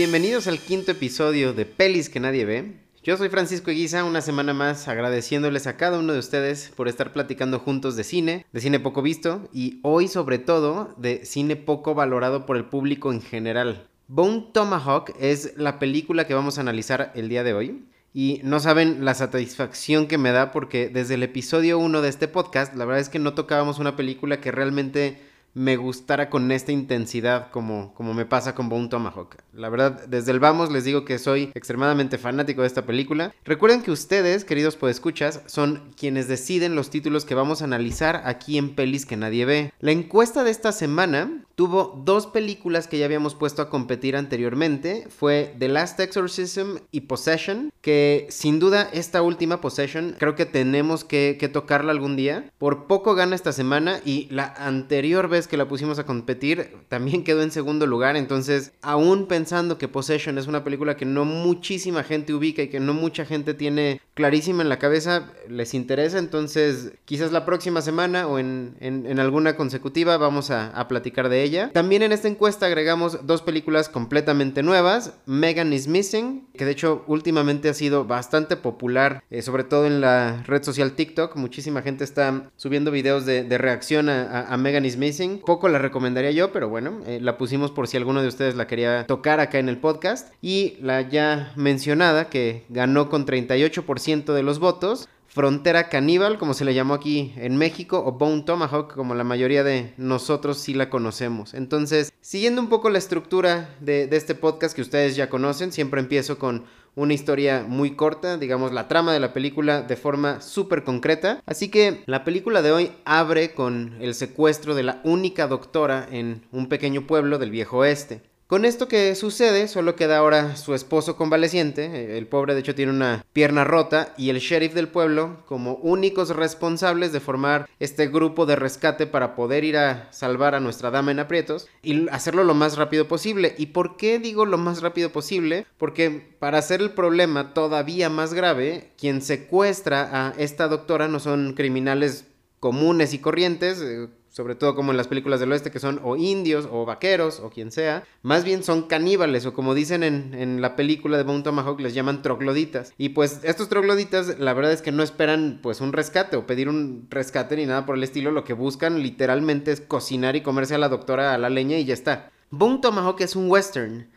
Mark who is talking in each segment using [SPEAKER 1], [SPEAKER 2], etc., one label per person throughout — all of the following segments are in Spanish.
[SPEAKER 1] Bienvenidos al quinto episodio de Pelis que nadie ve. Yo soy Francisco Eguiza, una semana más agradeciéndoles a cada uno de ustedes por estar platicando juntos de cine, de cine poco visto y hoy sobre todo de cine poco valorado por el público en general. Bone Tomahawk es la película que vamos a analizar el día de hoy. Y no saben la satisfacción que me da porque desde el episodio 1 de este podcast, la verdad es que no tocábamos una película que realmente me gustara con esta intensidad como, como me pasa con Bone Tomahawk. La verdad, desde el vamos les digo que soy extremadamente fanático de esta película. Recuerden que ustedes, queridos podescuchas, son quienes deciden los títulos que vamos a analizar aquí en Pelis que nadie ve. La encuesta de esta semana tuvo dos películas que ya habíamos puesto a competir anteriormente. Fue The Last Exorcism y Possession, que sin duda esta última Possession creo que tenemos que, que tocarla algún día. Por poco gana esta semana y la anterior vez que la pusimos a competir también quedó en segundo lugar. Entonces, aún pensando que Possession es una película que no muchísima gente ubica y que no mucha gente tiene clarísima en la cabeza, les interesa. Entonces, quizás la próxima semana o en, alguna consecutiva vamos a, platicar de ella. También en esta encuesta agregamos dos películas completamente nuevas. Megan is Missing, que de hecho últimamente ha sido bastante popular, eh, sobre todo en la red social TikTok. Muchísima gente está subiendo videos de, reacción a Megan is Missing poco la recomendaría yo, pero bueno, eh, la pusimos por si alguno de ustedes la quería tocar acá en el podcast. Y la ya mencionada, que ganó con 38% de los votos, Frontera Caníbal, como se le llamó aquí en México, o Bone Tomahawk, como la mayoría de nosotros sí la conocemos. Entonces, siguiendo un poco la estructura de, de este podcast que ustedes ya conocen, siempre empiezo con una historia muy corta, digamos la trama de la película de forma súper concreta. Así que la película de hoy abre con el secuestro de la única doctora en un pequeño pueblo del viejo oeste. Con esto que sucede, solo queda ahora su esposo convaleciente, el pobre de hecho tiene una pierna rota, y el sheriff del pueblo como únicos responsables de formar este grupo de rescate para poder ir a salvar a nuestra dama en aprietos y hacerlo lo más rápido posible. ¿Y por qué digo lo más rápido posible? Porque para hacer el problema todavía más grave, quien secuestra a esta doctora no son criminales comunes y corrientes, eh, sobre todo como en las películas del oeste, que son o indios o vaqueros o quien sea, más bien son caníbales o como dicen en, la película de Bone Tomahawk les llaman trogloditas. Y pues estos trogloditas la verdad es que no esperan pues un rescate o pedir un rescate ni nada por el estilo, lo que buscan literalmente es cocinar y comerse a la doctora a la leña y ya está. Bone Tomahawk es un western.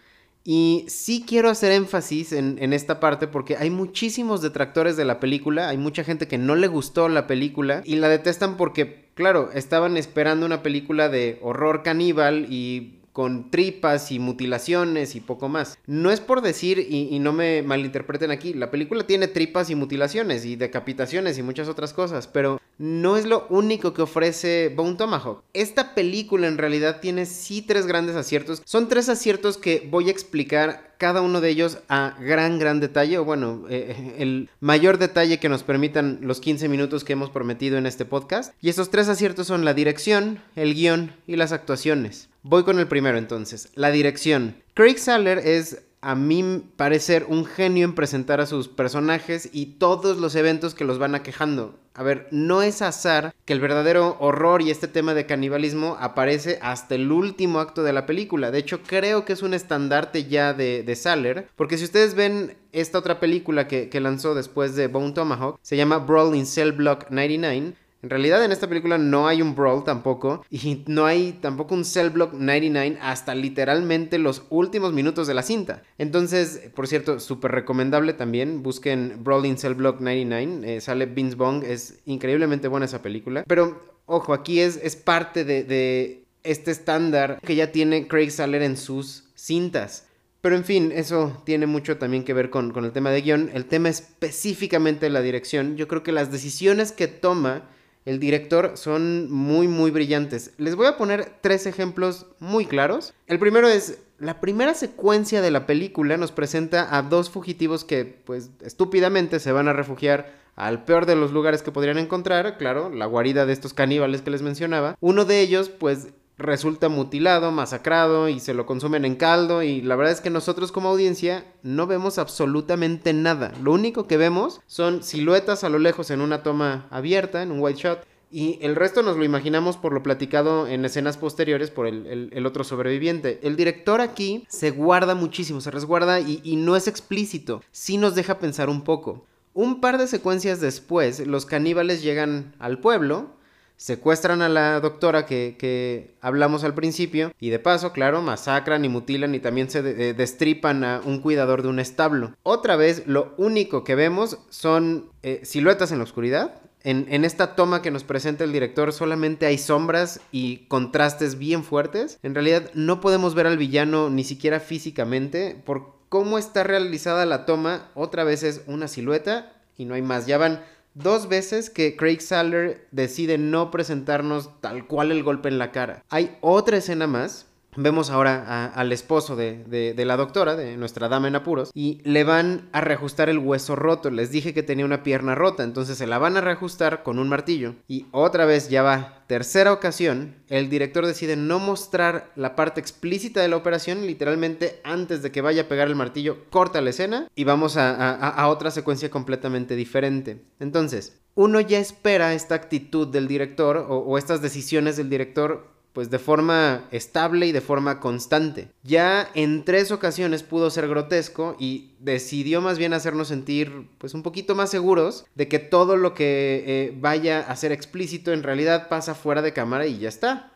[SPEAKER 1] Y sí quiero hacer énfasis en, en, esta parte porque hay muchísimos detractores de la película, hay mucha gente que no le gustó la película y la detestan porque claro, estaban esperando una película de horror caníbal y con tripas y mutilaciones y poco más. No es por decir, y, no me malinterpreten aquí, la película tiene tripas y mutilaciones y decapitaciones y muchas otras cosas, pero no es lo único que ofrece Bone Tomahawk. Esta película en realidad tiene sí tres grandes aciertos. Son tres aciertos que voy a explicar cada uno de ellos a gran, gran detalle, o bueno, eh, el mayor detalle que nos permitan los 15 minutos que hemos prometido en este podcast. Y esos tres aciertos son la dirección, el guion y las actuaciones. Voy con el primero entonces, la dirección. Craig Saller es a mí parecer un genio en presentar a sus personajes y todos los eventos que los van aquejando. A ver, no es azar que el verdadero horror y este tema de canibalismo aparece hasta el último acto de la película. De hecho, creo que es un estandarte ya de, de Saller. Porque si ustedes ven esta otra película que, que lanzó después de Bone Tomahawk, se llama Brawl in Cell Block 99 en realidad en esta película no hay un brawl tampoco y no hay tampoco un cell block 99 hasta literalmente los últimos minutos de la cinta. Entonces, por cierto, súper recomendable también. Busquen Brawl in Cell Block 99. Eh, sale Vince Bong. Es increíblemente buena esa película. Pero, ojo, aquí es, es parte de, este estándar que ya tiene Craig Saller en sus cintas. Pero en fin, eso tiene mucho también que ver con, con el tema de guion. El tema específicamente de la dirección. Yo creo que las decisiones que toma el director son muy muy brillantes. Les voy a poner tres ejemplos muy claros. El primero es la primera secuencia de la película nos presenta a dos fugitivos que pues estúpidamente se van a refugiar al peor de los lugares que podrían encontrar, claro, la guarida de estos caníbales que les mencionaba. Uno de ellos pues resulta mutilado, masacrado y se lo consumen en caldo y la verdad es que nosotros como audiencia no vemos absolutamente nada. Lo único que vemos son siluetas a lo lejos en una toma abierta, en un white shot y el resto nos lo imaginamos por lo platicado en escenas posteriores por el, otro sobreviviente. El director aquí se guarda muchísimo, se resguarda y, y no es explícito, sí nos deja pensar un poco. Un par de secuencias después, los caníbales llegan al pueblo, secuestran a la doctora que, hablamos al principio y de paso, claro, masacran y mutilan y también se eh, destripan a un cuidador de un establo. Otra vez, lo único que vemos son eh, siluetas en la oscuridad. En, en, esta toma que nos presenta el director solamente hay sombras y contrastes bien fuertes. En realidad no podemos ver al villano ni siquiera físicamente por cómo está realizada la toma. Otra vez es una silueta y no hay más. Ya van dos veces que Craig Saller decide no presentarnos tal cual el golpe en la cara. Hay otra escena más Vemos ahora al esposo de, la doctora, de nuestra dama en apuros, y le van a reajustar el hueso roto. Les dije que tenía una pierna rota, entonces se la van a reajustar con un martillo. Y otra vez ya va, tercera ocasión, el director decide no mostrar la parte explícita de la operación, literalmente antes de que vaya a pegar el martillo, corta la escena y vamos a otra secuencia completamente diferente. Entonces, uno ya espera esta actitud del director o, estas decisiones del director pues de forma estable y de forma constante. Ya en tres ocasiones pudo ser grotesco y decidió más bien hacernos sentir pues un poquito más seguros de que todo lo que eh, vaya a ser explícito en realidad pasa fuera de cámara y ya está.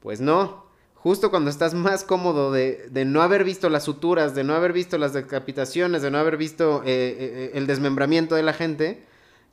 [SPEAKER 1] Pues no. Justo cuando estás más cómodo de, no haber visto las suturas, de no haber visto las decapitaciones, de no haber visto eh, eh, el desmembramiento de la gente,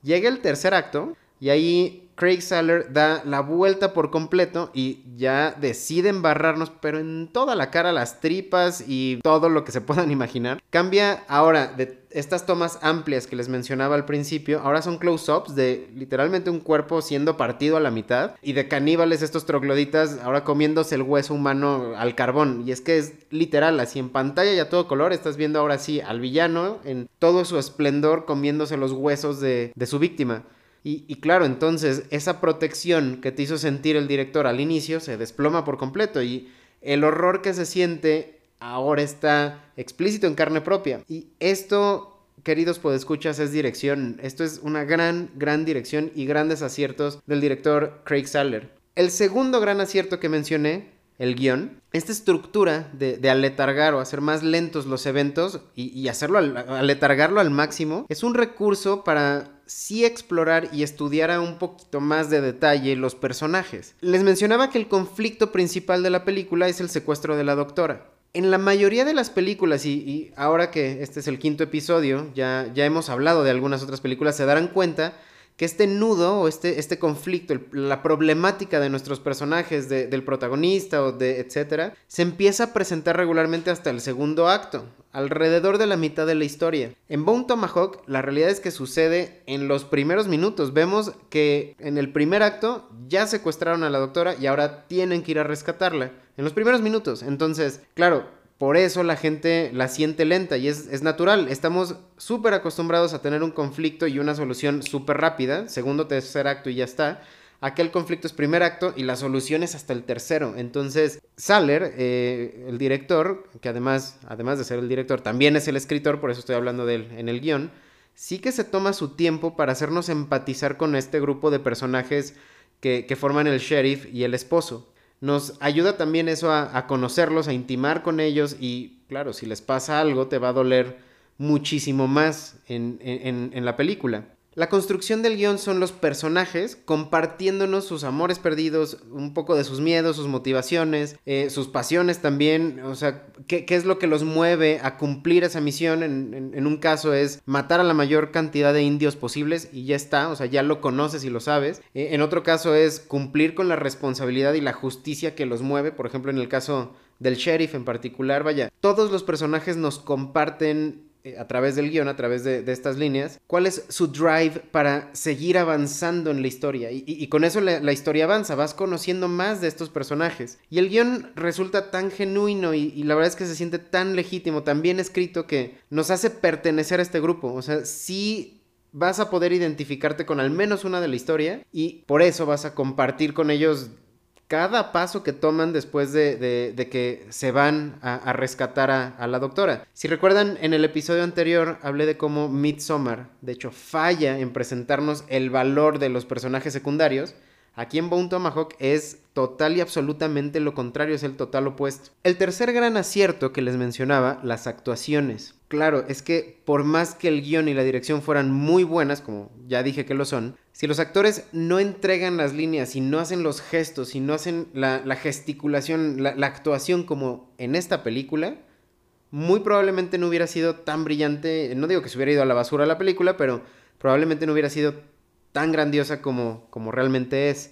[SPEAKER 1] Llega el tercer acto y ahí Craig Saller da la vuelta por completo y ya decide embarrarnos, pero en toda la cara, las tripas y todo lo que se puedan imaginar. Cambia ahora de estas tomas amplias que les mencionaba al principio, ahora son close-ups de literalmente un cuerpo siendo partido a la mitad y de caníbales estos trogloditas ahora comiéndose el hueso humano al carbón. Y es que es literal, así en pantalla y a todo color, estás viendo ahora sí al villano en todo su esplendor comiéndose los huesos de, de su víctima. Y, claro, entonces esa protección que te hizo sentir el director al inicio se desploma por completo y el horror que se siente ahora está explícito en carne propia. Y esto, queridos podescuchas, es dirección. Esto es una gran, gran dirección y grandes aciertos del director Craig Saller. El segundo gran acierto que mencioné el guion, esta estructura de, aletargar o hacer más lentos los eventos y, hacerlo, aletargarlo al máximo, es un recurso para sí explorar y estudiar a un poquito más de detalle los personajes. Les mencionaba que el conflicto principal de la película es el secuestro de la doctora. En la mayoría de las películas, y, ahora que este es el quinto episodio, ya, ya hemos hablado de algunas otras películas, se darán cuenta que este nudo o este, este conflicto, la problemática de nuestros personajes, del protagonista o de etcétera, se empieza a presentar regularmente hasta el segundo acto, alrededor de la mitad de la historia. En Bone Tomahawk, la realidad es que sucede en los primeros minutos. Vemos que en el primer acto ya secuestraron a la doctora y ahora tienen que ir a rescatarla. En los primeros minutos. Entonces, claro, por eso la gente la siente lenta y es, natural. Estamos súper acostumbrados a tener un conflicto y una solución súper rápida, segundo, tercer acto y ya está. Aquel conflicto es primer acto y la solución es hasta el tercero. Entonces, Saller, eh, el director, que además, además de ser el director, también es el escritor, por eso estoy hablando de él en el guion, sí que se toma su tiempo para hacernos empatizar con este grupo de personajes que, que forman el sheriff y el esposo nos ayuda también eso a, conocerlos, a intimar con ellos y claro, si les pasa algo te va a doler muchísimo más en, en la película. La construcción del guion son los personajes compartiéndonos sus amores perdidos, un poco de sus miedos, sus motivaciones, eh, sus pasiones también, o sea, ¿qué, es lo que los mueve a cumplir esa misión. En, un caso es matar a la mayor cantidad de indios posibles y ya está, o sea, ya lo conoces y lo sabes. Eh, en otro caso es cumplir con la responsabilidad y la justicia que los mueve, por ejemplo, en el caso del sheriff en particular, vaya, todos los personajes nos comparten a través del guion, a través de, estas líneas, cuál es su drive para seguir avanzando en la historia. Y, con eso la, historia avanza, vas conociendo más de estos personajes. Y el guion resulta tan genuino y, y, la verdad es que se siente tan legítimo, tan bien escrito que nos hace pertenecer a este grupo. O sea, sí vas a poder identificarte con al menos una de la historia y por eso vas a compartir con ellos cada paso que toman después de, que se van a, rescatar a, la doctora. Si recuerdan, en el episodio anterior hablé de cómo Midsommar, de hecho, falla en presentarnos el valor de los personajes secundarios. Aquí en Bone Tomahawk es total y absolutamente lo contrario, es el total opuesto. El tercer gran acierto que les mencionaba, las actuaciones. Claro, es que por más que el guion y la dirección fueran muy buenas, como ya dije que lo son, si los actores no entregan las líneas y no hacen los gestos y no hacen la, gesticulación, la, la actuación como en esta película, muy probablemente no hubiera sido tan brillante, no digo que se hubiera ido a la basura la película, pero probablemente no hubiera sido tan grandiosa como, como realmente es.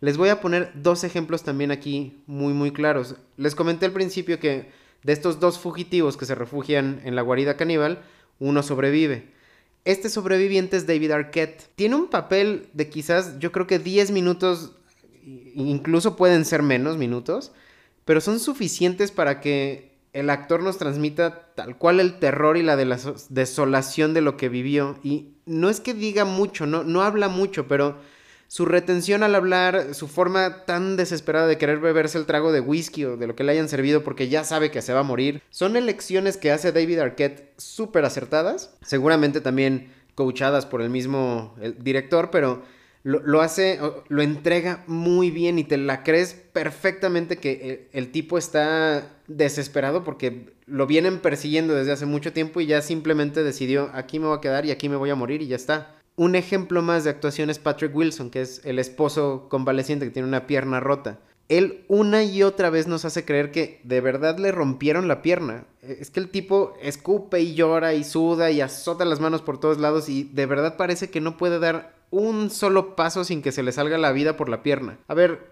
[SPEAKER 1] Les voy a poner dos ejemplos también aquí muy muy claros. Les comenté al principio que de estos dos fugitivos que se refugian en la guarida caníbal, uno sobrevive. Este sobreviviente es David Arquette. Tiene un papel de quizás, yo creo que 10 minutos, incluso pueden ser menos minutos, pero son suficientes para que el actor nos transmita tal cual el terror y la desolación de lo que vivió. Y no es que diga mucho, no, no habla mucho, pero su retención al hablar, su forma tan desesperada de querer beberse el trago de whisky o de lo que le hayan servido porque ya sabe que se va a morir, son elecciones que hace David Arquette súper acertadas, seguramente también coachadas por el mismo director, pero lo, hace, lo entrega muy bien y te la crees perfectamente que el, tipo está desesperado porque lo vienen persiguiendo desde hace mucho tiempo y ya simplemente decidió aquí me voy a quedar y aquí me voy a morir y ya está. Un ejemplo más de actuación es Patrick Wilson, que es el esposo convaleciente que tiene una pierna rota. Él una y otra vez nos hace creer que de verdad le rompieron la pierna. Es que el tipo escupe y llora y suda y azota las manos por todos lados y de verdad parece que no puede dar un solo paso sin que se le salga la vida por la pierna. A ver,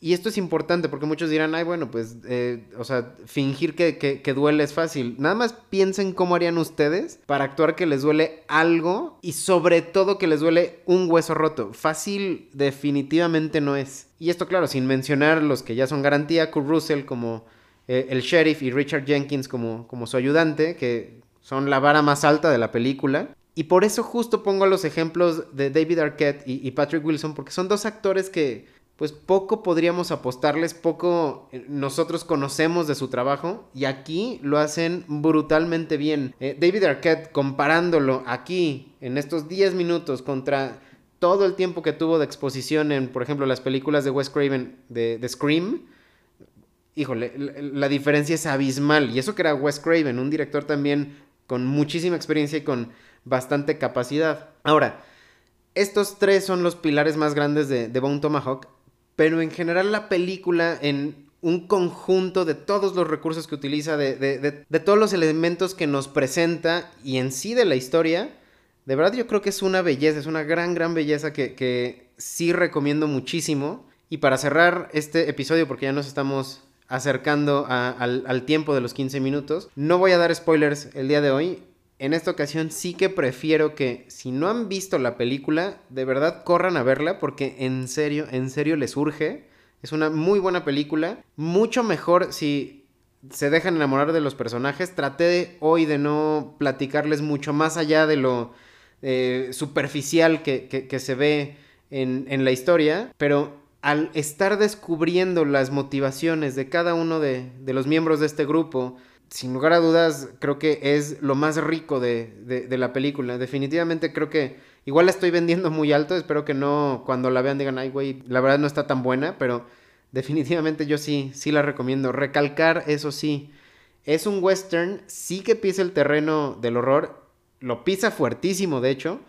[SPEAKER 1] y esto es importante porque muchos dirán, ay, bueno, pues, eh, o sea, fingir que, que, duele es fácil. Nada más piensen cómo harían ustedes para actuar que les duele algo y sobre todo que les duele un hueso roto. Fácil definitivamente no es. Y esto, claro, sin mencionar los que ya son garantía, Kurt Russell como eh, el sheriff y Richard Jenkins como, como su ayudante, que son la vara más alta de la película. Y por eso justo pongo los ejemplos de David Arquette y Patrick Wilson, porque son dos actores que pues poco podríamos apostarles, poco eh, nosotros conocemos de su trabajo y aquí lo hacen brutalmente bien. Eh, David Arquette comparándolo aquí en estos 10 minutos contra todo el tiempo que tuvo de exposición en, por ejemplo, las películas de Wes Craven de, Scream, híjole, la, diferencia es abismal. Y eso que era Wes Craven, un director también con muchísima experiencia y con bastante capacidad. Ahora, estos tres son los pilares más grandes de, de Bone Tomahawk pero en general la película en un conjunto de todos los recursos que utiliza, de, todos los elementos que nos presenta y en sí de la historia, de verdad yo creo que es una belleza, es una gran, gran belleza que, sí recomiendo muchísimo. Y para cerrar este episodio, porque ya nos estamos acercando al, al tiempo de los 15 minutos, no voy a dar spoilers el día de hoy, en esta ocasión sí que prefiero que si no han visto la película, de verdad corran a verla porque en serio, en serio les urge. Es una muy buena película, mucho mejor si se dejan enamorar de los personajes. Traté hoy de no platicarles mucho más allá de lo eh, superficial que, se ve en, la historia, pero al estar descubriendo las motivaciones de cada uno de, de los miembros de este grupo, sin lugar a dudas, creo que es lo más rico de, la película. Definitivamente creo que igual la estoy vendiendo muy alto. Espero que no, cuando la vean, digan, ay, güey, la verdad no está tan buena, pero definitivamente yo sí, sí la recomiendo. Recalcar, eso sí, es un western, sí que pisa el terreno del horror, lo pisa fuertísimo, de hecho.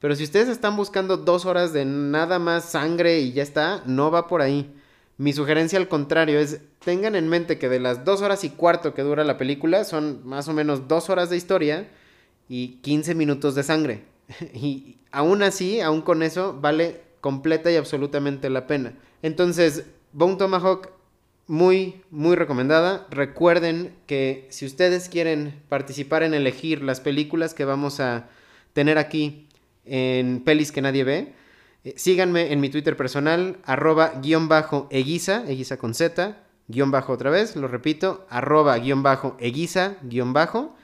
[SPEAKER 1] Pero si ustedes están buscando dos horas de nada más sangre y ya está, no va por ahí. Mi sugerencia al contrario es, tengan en mente que de las dos horas y cuarto que dura la película, son más o menos dos horas de historia y 15 minutos de sangre. y aún así, aún con eso, vale completa y absolutamente la pena. Entonces, Bone Tomahawk, muy, muy recomendada. Recuerden que si ustedes quieren participar en elegir las películas que vamos a tener aquí en Pelis que nadie ve, eh, síganme en mi Twitter personal, arroba guion bajo eguisa con Z, guion bajo otra vez, lo repito, arroba guion bajo eguisa, guion bajo.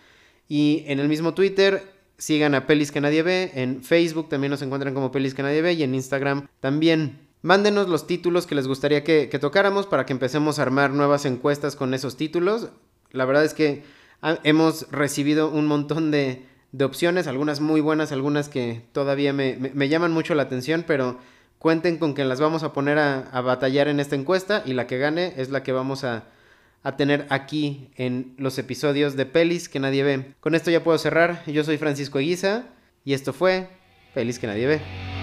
[SPEAKER 1] Y en el mismo Twitter, sigan a Pelis que nadie ve, en Facebook también nos encuentran como Pelis que nadie ve y en Instagram también. Mándenos los títulos que les gustaría que tocáramos para que empecemos a armar nuevas encuestas con esos títulos. La verdad es que hemos recibido un montón de, de opciones, algunas muy buenas, algunas que todavía me, llaman mucho la atención, pero cuenten con que las vamos a poner a, a batallar en esta encuesta y la que gane es la que vamos a, a tener aquí en los episodios de Pelis que nadie ve. Con esto ya puedo cerrar. Yo soy Francisco Eguiza y esto fue Pelis que nadie ve.